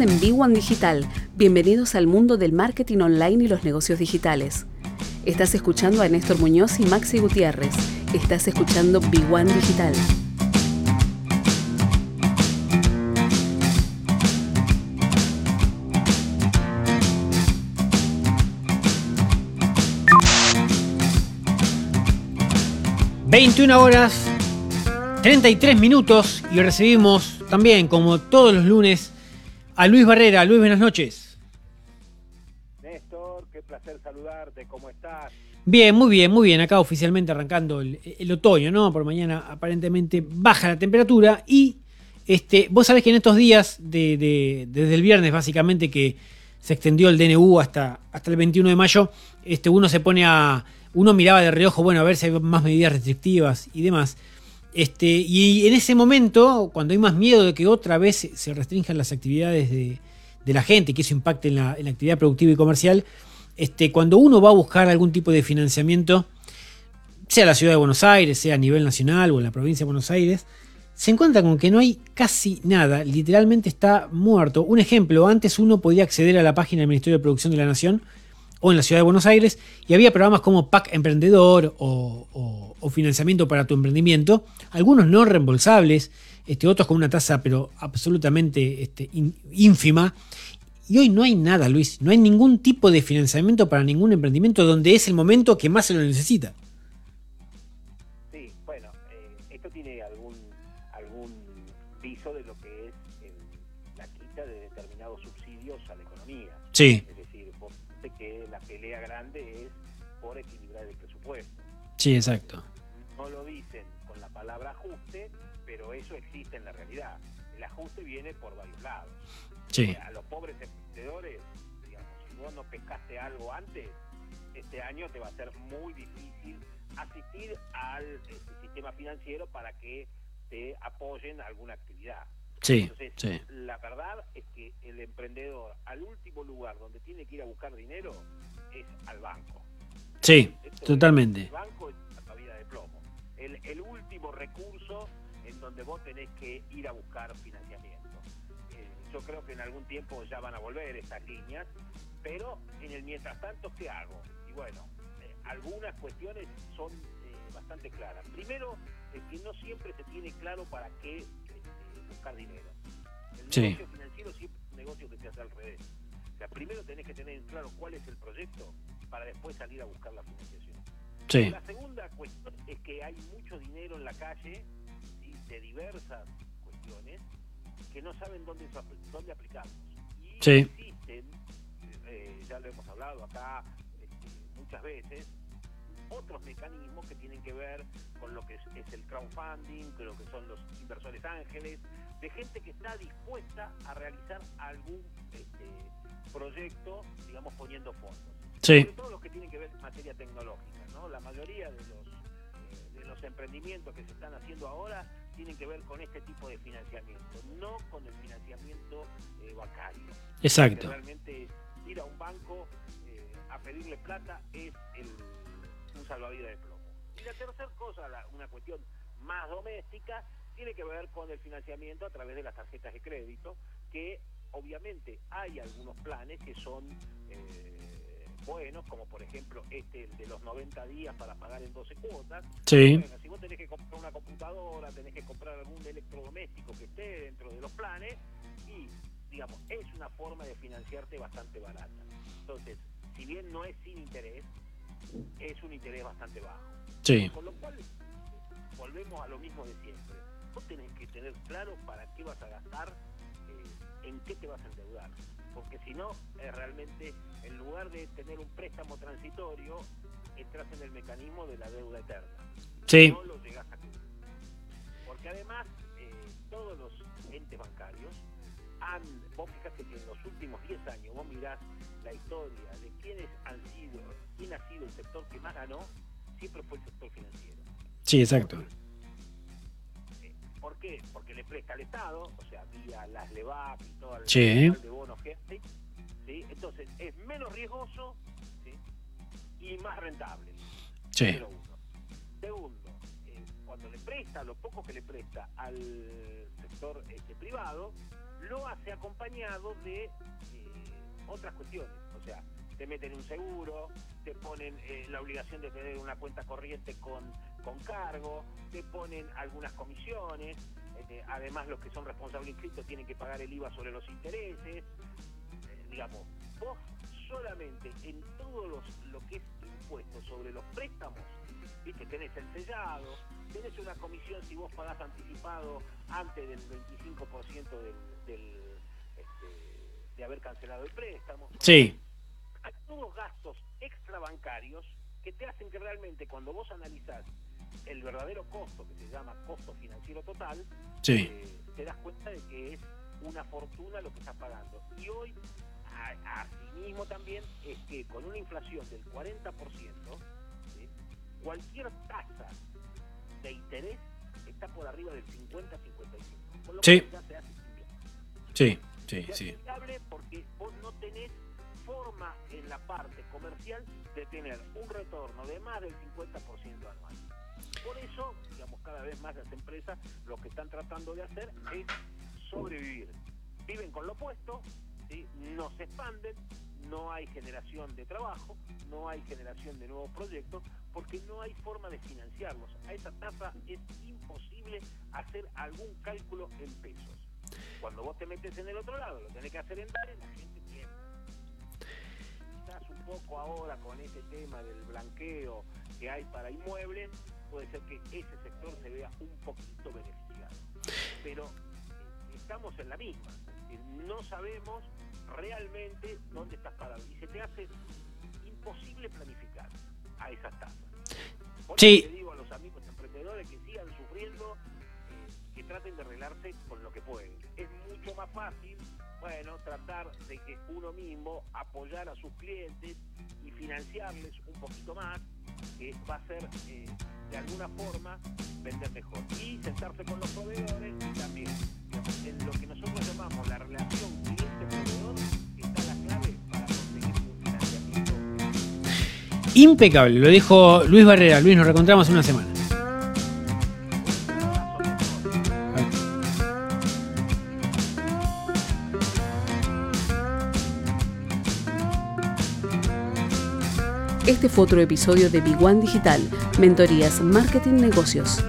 En B1 Digital. Bienvenidos al mundo del marketing online y los negocios digitales. Estás escuchando a Néstor Muñoz y Maxi Gutiérrez. Estás escuchando B1 Digital. ...21 horas 33 minutos y recibimos también, como todos los lunes, a Luis Barrera. Luis, buenas noches. Néstor, qué placer saludarte, ¿cómo estás? Bien, muy bien, muy bien. Acá oficialmente arrancando el, otoño, ¿no? Por mañana aparentemente baja la temperatura y este, vos sabés que en estos días, de, desde el viernes básicamente que se extendió el DNU hasta, hasta el 21 de mayo, este, uno se pone a... Uno miraba de reojo, bueno, a ver si hay más medidas restrictivas y demás. Este, y en ese momento, cuando hay más miedo de que otra vez se restrinjan las actividades de, la gente, que eso impacte en la, actividad productiva y comercial, este, cuando uno va a buscar algún tipo de financiamiento, sea la ciudad de Buenos Aires, sea a nivel nacional o en la provincia de Buenos Aires, se encuentra con que no hay casi nada, literalmente está muerto. Un ejemplo, antes uno podía acceder a la página del Ministerio de Producción de la Nación o en la ciudad de Buenos Aires y había programas como PAC Emprendedor o, financiamiento para tu emprendimiento, algunos no reembolsables, este, otros con una tasa pero absolutamente este, ínfima. Y hoy no hay nada, Luis, no hay ningún tipo de financiamiento para ningún emprendimiento donde es el momento que más se lo necesita. Sí, bueno, eh, esto tiene algún, algún piso de lo que es la quita de determinados subsidios a la economía. Sí. Sí, exacto. No lo dicen con la palabra ajuste, pero eso existe en la realidad. El ajuste viene por varios lados. Sí. A los pobres emprendedores, digamos, si vos no pescaste algo antes, este año te va a ser muy difícil asistir al este, sistema financiero para que te apoyen alguna actividad. Sí, Entonces, sí. la verdad es que el emprendedor al último lugar donde tiene que ir a buscar dinero es al banco. Sí, totalmente. El banco es la vida de plomo. El, último recurso en donde vos tenés que ir a buscar financiamiento. Eh, yo creo que en algún tiempo ya van a volver estas líneas, pero en el mientras tanto, ¿qué hago? Y bueno, eh, algunas cuestiones son eh, bastante claras. Primero, es que no siempre se tiene claro para qué buscar dinero. El negocio financiero siempre es un negocio que se hace al revés. O sea, primero tenés que tener claro cuál es el proyecto para después salir a buscar la financiación. La segunda cuestión es que hay mucho dinero en la calle de diversas cuestiones que no saben dónde, dónde aplicarlos. Y existen, eh, ya lo hemos hablado acá este, muchas veces, otros mecanismos que tienen que ver con lo que es, el crowdfunding, con lo que son los inversores ángeles, de gente que está dispuesta a realizar algún este, proyecto, digamos, poniendo fondos. Sí. Sobre todo los que tienen que ver en materia tecnológica, ¿no? La mayoría de los, eh, de los emprendimientos que se están haciendo ahora tienen que ver con este tipo de financiamiento, no con el financiamiento eh, bancario. Exacto. realmente ir a un banco eh, a pedirle plata es el, salvavidas de plomo. Y la tercera cosa, una cuestión más doméstica, tiene que ver con el financiamiento a través de las tarjetas de crédito, que obviamente hay algunos planes que son buenos, como por ejemplo este de los 90 días para pagar en 12 cuotas. Sí. si vos tenés que comprar una computadora, tenés que comprar algún electrodoméstico que esté dentro de los planes y, digamos, es una forma de financiarte bastante barata. Entonces, si bien no es sin interés, es un interés bastante bajo. Sí. Con lo cual, volvemos a lo mismo de siempre. Vos tenés que tener claro para qué vas a gastar, eh, en qué te vas a endeudar porque si no, es realmente, en lugar de tener un préstamo transitorio, entras en el mecanismo de la deuda eterna. Sí. No lo llegas a cubrir. Porque además, eh, todos los entes bancarios han, vos fíjate que en los últimos 10 años, vos mirás la historia de quiénes han sido, quién ha sido el sector que más ganó, siempre fue el sector financiero. Sí, exacto. ¿Por qué? Porque le presta al Estado, o sea, vía las LEVAP y todo el sí. de bonos que ¿sí? Entonces, es menos riesgoso y más rentable. Sí. Segundo, eh, cuando le presta, lo poco que le presta al sector este, privado, lo hace acompañado de eh, otras cuestiones. O sea, te meten un seguro, te ponen eh, la obligación de tener una cuenta corriente con, con cargo, te ponen algunas comisiones, eh, además los que son responsables inscritos tienen que pagar el IVA sobre los intereses, digamos, vos solamente en todo los, lo que es impuesto sobre los préstamos, viste, tenés el sellado, tenés una comisión si vos pagás anticipado antes del 25% del, del este, de haber cancelado el préstamo. Sí. Hay todos gastos extrabancarios que te hacen que realmente cuando vos analizás el verdadero costo, que se llama costo financiero total, sí. eh, te das cuenta de que es una fortuna lo que estás pagando. Y hoy, asimismo también, es que con una inflación del 40%, ¿sí? cualquier tasa de interés está por arriba del 50-55. Por lo sí. que ya se hace Sí, sí, se sí. hace porque vos no tenés forma en la parte comercial de tener un retorno de más del 50% anual. Por eso, digamos, cada vez más las empresas lo que están tratando de hacer es sobrevivir. Viven con lo puesto, no se expanden, no hay generación de trabajo, no hay generación de nuevos proyectos, porque no hay forma de financiarlos. A esa tasa es imposible hacer algún cálculo en pesos. Cuando vos te metes en el otro lado, lo tenés que hacer en dólares, la gente tiembla. Quizás un poco ahora con ese tema del blanqueo que hay para inmuebles, puede ser que ese sector se vea un poquito beneficiado. Pero estamos en la misma. No sabemos realmente dónde estás parado. Y se te hace imposible planificar a esas tasas. Por Sí. eso le digo a los amigos emprendedores que sigan sufriendo, eh, que traten de arreglarse con lo que pueden. Es mucho más fácil, bueno, tratar de que uno mismo apoyar a sus clientes y financiarles un poquito más, que va a ser eh, de alguna forma vender mejor. Y sentarse con los proveedores y también en lo que nosotros llamamos la relación cliente-proveedor está la clave para conseguir un financiamiento Impecable, lo dijo Luis Barrera. Luis, nos reencontramos en una semana. Este fue otro episodio de Big One Digital, Mentorías Marketing Negocios.